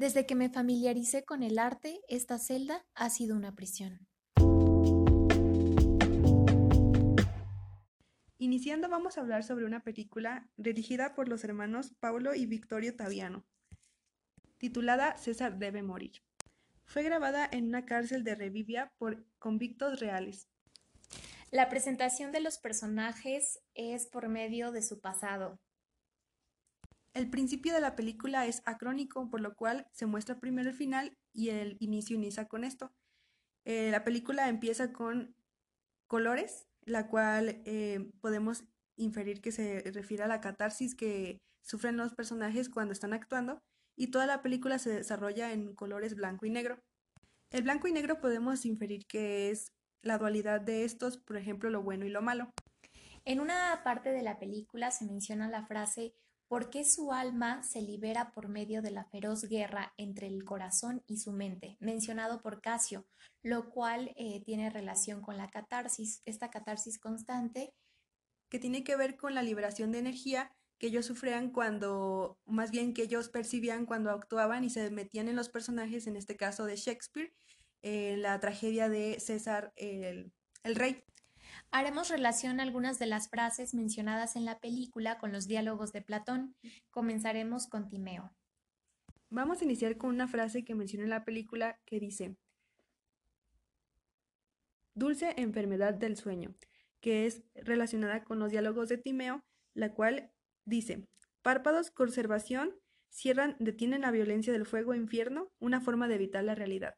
Desde que me familiaricé con el arte, esta celda ha sido una prisión. Iniciando vamos a hablar sobre una película dirigida por los hermanos Paulo y Victorio Taviano, titulada César debe morir. Fue grabada en una cárcel de Revivia por convictos reales. La presentación de los personajes es por medio de su pasado. El principio de la película es acrónico, por lo cual se muestra primero el final y el inicio inicia con esto. Eh, la película empieza con colores, la cual eh, podemos inferir que se refiere a la catarsis que sufren los personajes cuando están actuando, y toda la película se desarrolla en colores blanco y negro. El blanco y negro podemos inferir que es la dualidad de estos, por ejemplo, lo bueno y lo malo. En una parte de la película se menciona la frase ¿Por qué su alma se libera por medio de la feroz guerra entre el corazón y su mente? mencionado por Casio, lo cual eh, tiene relación con la catarsis, esta catarsis constante. Que tiene que ver con la liberación de energía que ellos sufrían cuando, más bien que ellos percibían cuando actuaban y se metían en los personajes, en este caso de Shakespeare, en la tragedia de César el Rey. Haremos relación a algunas de las frases mencionadas en la película con los diálogos de Platón. Comenzaremos con Timeo. Vamos a iniciar con una frase que menciona en la película que dice, Dulce enfermedad del sueño, que es relacionada con los diálogos de Timeo, la cual dice, párpados, conservación, cierran, detienen la violencia del fuego, infierno, una forma de evitar la realidad.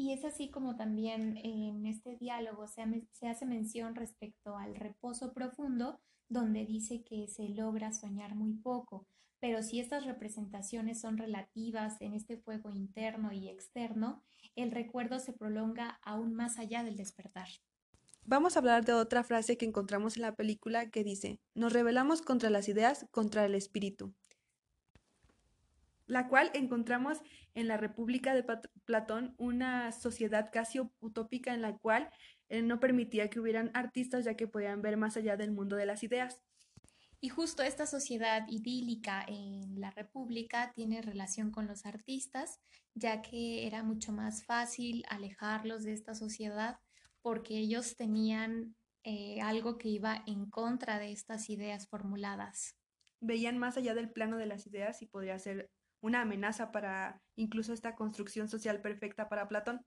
Y es así como también en este diálogo se, hace mención respecto al reposo profundo, donde dice que se logra soñar muy poco, pero si estas representaciones son relativas en este fuego interno y externo, el recuerdo se prolonga aún más allá del despertar. Vamos a hablar de otra frase que encontramos en la película que dice, nos rebelamos contra las ideas, contra el espíritu la cual encontramos en la República de Platón una sociedad casi utópica en la cual él no permitía que hubieran artistas ya que podían ver más allá del mundo de las ideas. Y justo esta sociedad idílica en la República tiene relación con los artistas, ya que era mucho más fácil alejarlos de esta sociedad porque ellos tenían eh, algo que iba en contra de estas ideas formuladas. Veían más allá del plano de las ideas y podría ser una amenaza para incluso esta construcción social perfecta para Platón.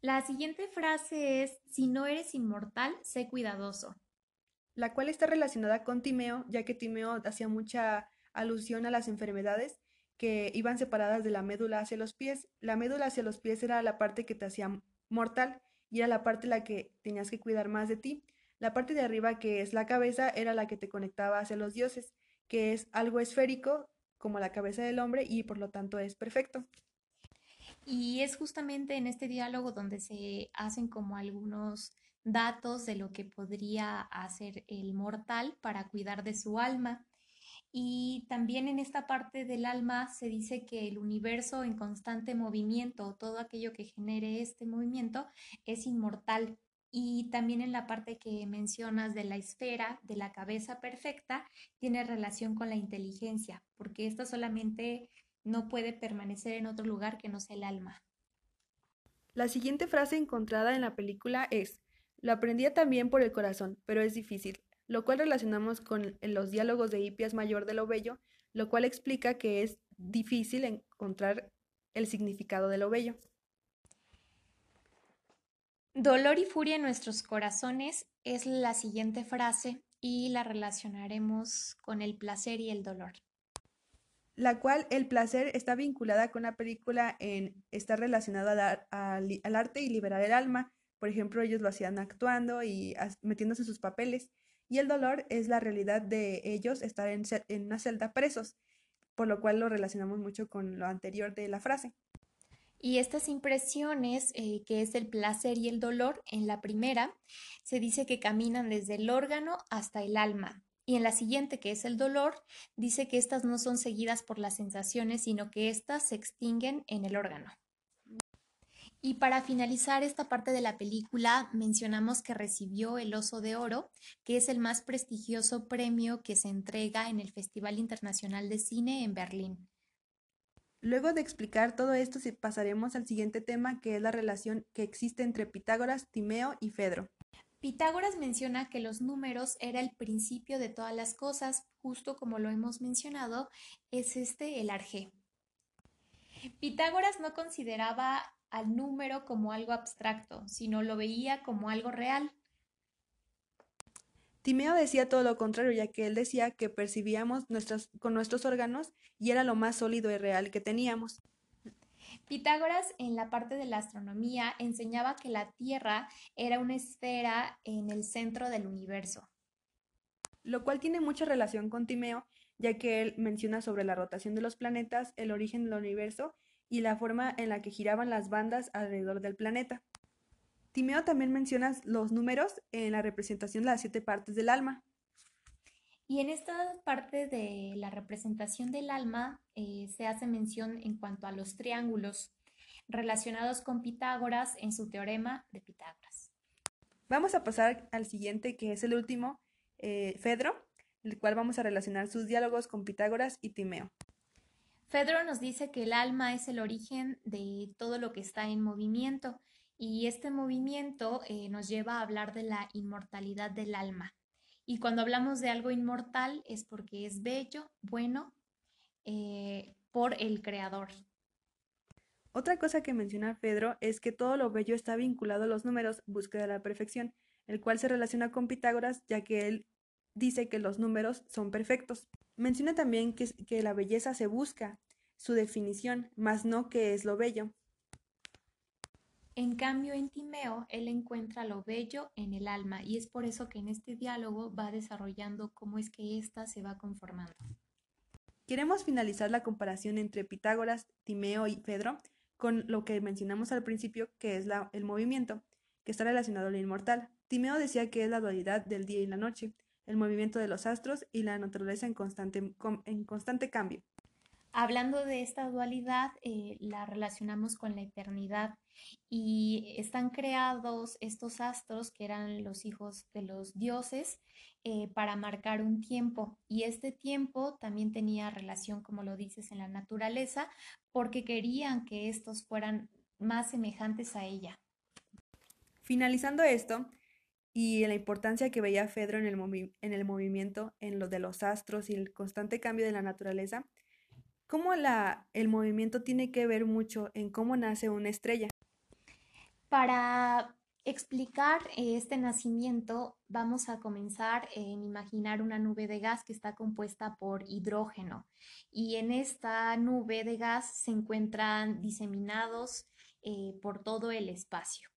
La siguiente frase es, si no eres inmortal, sé cuidadoso. La cual está relacionada con Timeo, ya que Timeo hacía mucha alusión a las enfermedades que iban separadas de la médula hacia los pies. La médula hacia los pies era la parte que te hacía mortal y era la parte la que tenías que cuidar más de ti. La parte de arriba, que es la cabeza, era la que te conectaba hacia los dioses, que es algo esférico como la cabeza del hombre y por lo tanto es perfecto. Y es justamente en este diálogo donde se hacen como algunos datos de lo que podría hacer el mortal para cuidar de su alma. Y también en esta parte del alma se dice que el universo en constante movimiento, todo aquello que genere este movimiento, es inmortal y también en la parte que mencionas de la esfera, de la cabeza perfecta, tiene relación con la inteligencia, porque esta solamente no puede permanecer en otro lugar que no sea el alma. La siguiente frase encontrada en la película es, lo aprendía también por el corazón, pero es difícil, lo cual relacionamos con los diálogos de Hipias Mayor de lo Bello, lo cual explica que es difícil encontrar el significado de lo bello. Dolor y furia en nuestros corazones es la siguiente frase y la relacionaremos con el placer y el dolor. La cual el placer está vinculada con la película en estar relacionada al, arte y liberar el alma. Por ejemplo, ellos lo hacían actuando y metiéndose en sus papeles. Y el dolor es la realidad de ellos estar en una celda presos, por lo cual lo relacionamos mucho con lo anterior de la frase. Y estas impresiones, eh, que es el placer y el dolor, en la primera se dice que caminan desde el órgano hasta el alma. Y en la siguiente, que es el dolor, dice que estas no son seguidas por las sensaciones, sino que éstas se extinguen en el órgano. Y para finalizar esta parte de la película, mencionamos que recibió el Oso de Oro, que es el más prestigioso premio que se entrega en el Festival Internacional de Cine en Berlín. Luego de explicar todo esto, pasaremos al siguiente tema, que es la relación que existe entre Pitágoras, Timeo y Fedro. Pitágoras menciona que los números era el principio de todas las cosas, justo como lo hemos mencionado, es este el arjé. Pitágoras no consideraba al número como algo abstracto, sino lo veía como algo real. Timeo decía todo lo contrario, ya que él decía que percibíamos con nuestros órganos y era lo más sólido y real que teníamos. Pitágoras en la parte de la astronomía enseñaba que la Tierra era una esfera en el centro del universo. Lo cual tiene mucha relación con Timeo, ya que él menciona sobre la rotación de los planetas, el origen del universo y la forma en la que giraban las bandas alrededor del planeta. Timeo también menciona los números en la representación de las siete partes del alma. Y en esta parte de la representación del alma eh, se hace mención en cuanto a los triángulos relacionados con Pitágoras en su teorema de Pitágoras. Vamos a pasar al siguiente, que es el último, eh, Fedro, el cual vamos a relacionar sus diálogos con Pitágoras y Timeo. Fedro nos dice que el alma es el origen de todo lo que está en movimiento y este movimiento eh, nos lleva a hablar de la inmortalidad del alma. Y cuando hablamos de algo inmortal es porque es bello, bueno, eh, por el creador. Otra cosa que menciona Pedro es que todo lo bello está vinculado a los números, búsqueda de la perfección, el cual se relaciona con Pitágoras, ya que él dice que los números son perfectos. Menciona también que, que la belleza se busca, su definición, más no que es lo bello. En cambio, en Timeo, él encuentra lo bello en el alma y es por eso que en este diálogo va desarrollando cómo es que ésta se va conformando. Queremos finalizar la comparación entre Pitágoras, Timeo y Pedro con lo que mencionamos al principio, que es el movimiento, que está relacionado a lo inmortal. Timeo decía que es la dualidad del día y la noche, el movimiento de los astros y la naturaleza en constante, en constante cambio. Hablando de esta dualidad, eh, la relacionamos con la eternidad y están creados estos astros que eran los hijos de los dioses eh, para marcar un tiempo y este tiempo también tenía relación, como lo dices, en la naturaleza porque querían que estos fueran más semejantes a ella. Finalizando esto, y la importancia que veía Fedro en el, en el movimiento, en lo de los astros y el constante cambio de la naturaleza, cómo la, el movimiento tiene que ver mucho en cómo nace una estrella. Para explicar este nacimiento, vamos a comenzar en imaginar una nube de gas que está compuesta por hidrógeno. Y en esta nube de gas se encuentran diseminados eh, por todo el espacio.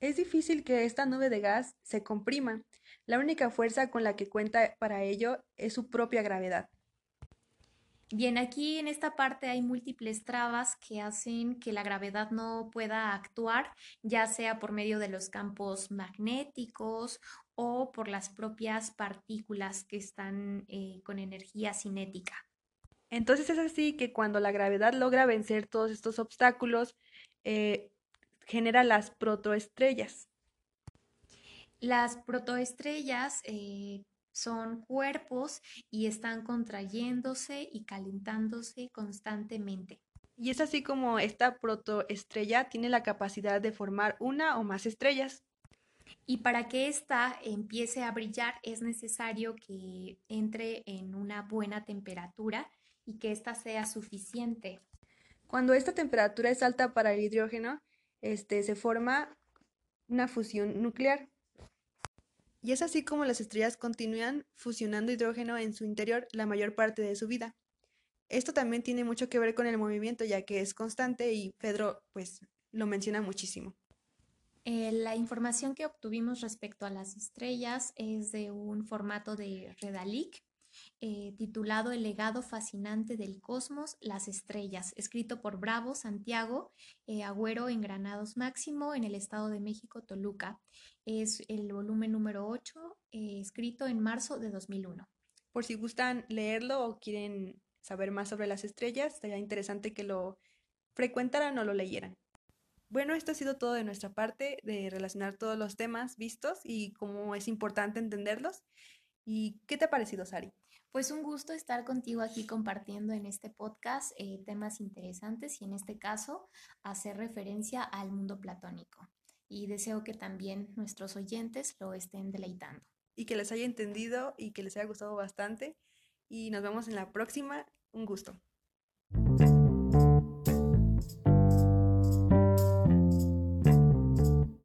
Es difícil que esta nube de gas se comprima. La única fuerza con la que cuenta para ello es su propia gravedad. Bien, aquí en esta parte hay múltiples trabas que hacen que la gravedad no pueda actuar, ya sea por medio de los campos magnéticos o por las propias partículas que están eh, con energía cinética. Entonces es así que cuando la gravedad logra vencer todos estos obstáculos, eh, genera las protoestrellas. Las protoestrellas eh, son cuerpos y están contrayéndose y calentándose constantemente. Y es así como esta protoestrella tiene la capacidad de formar una o más estrellas. Y para que ésta empiece a brillar es necesario que entre en una buena temperatura y que ésta sea suficiente. Cuando esta temperatura es alta para el hidrógeno, este, se forma una fusión nuclear. Y es así como las estrellas continúan fusionando hidrógeno en su interior la mayor parte de su vida. Esto también tiene mucho que ver con el movimiento, ya que es constante y Pedro pues lo menciona muchísimo. Eh, la información que obtuvimos respecto a las estrellas es de un formato de Redalic eh, titulado El legado fascinante del cosmos, las estrellas, escrito por Bravo Santiago eh, Agüero en Granados Máximo, en el Estado de México, Toluca. Es el volumen número 8, eh, escrito en marzo de 2001. Por si gustan leerlo o quieren saber más sobre las estrellas, sería interesante que lo frecuentaran o lo leyeran. Bueno, esto ha sido todo de nuestra parte, de relacionar todos los temas vistos y cómo es importante entenderlos. ¿Y qué te ha parecido, Sari? Pues un gusto estar contigo aquí compartiendo en este podcast eh, temas interesantes y en este caso hacer referencia al mundo platónico. Y deseo que también nuestros oyentes lo estén deleitando. Y que les haya entendido y que les haya gustado bastante. Y nos vemos en la próxima. Un gusto.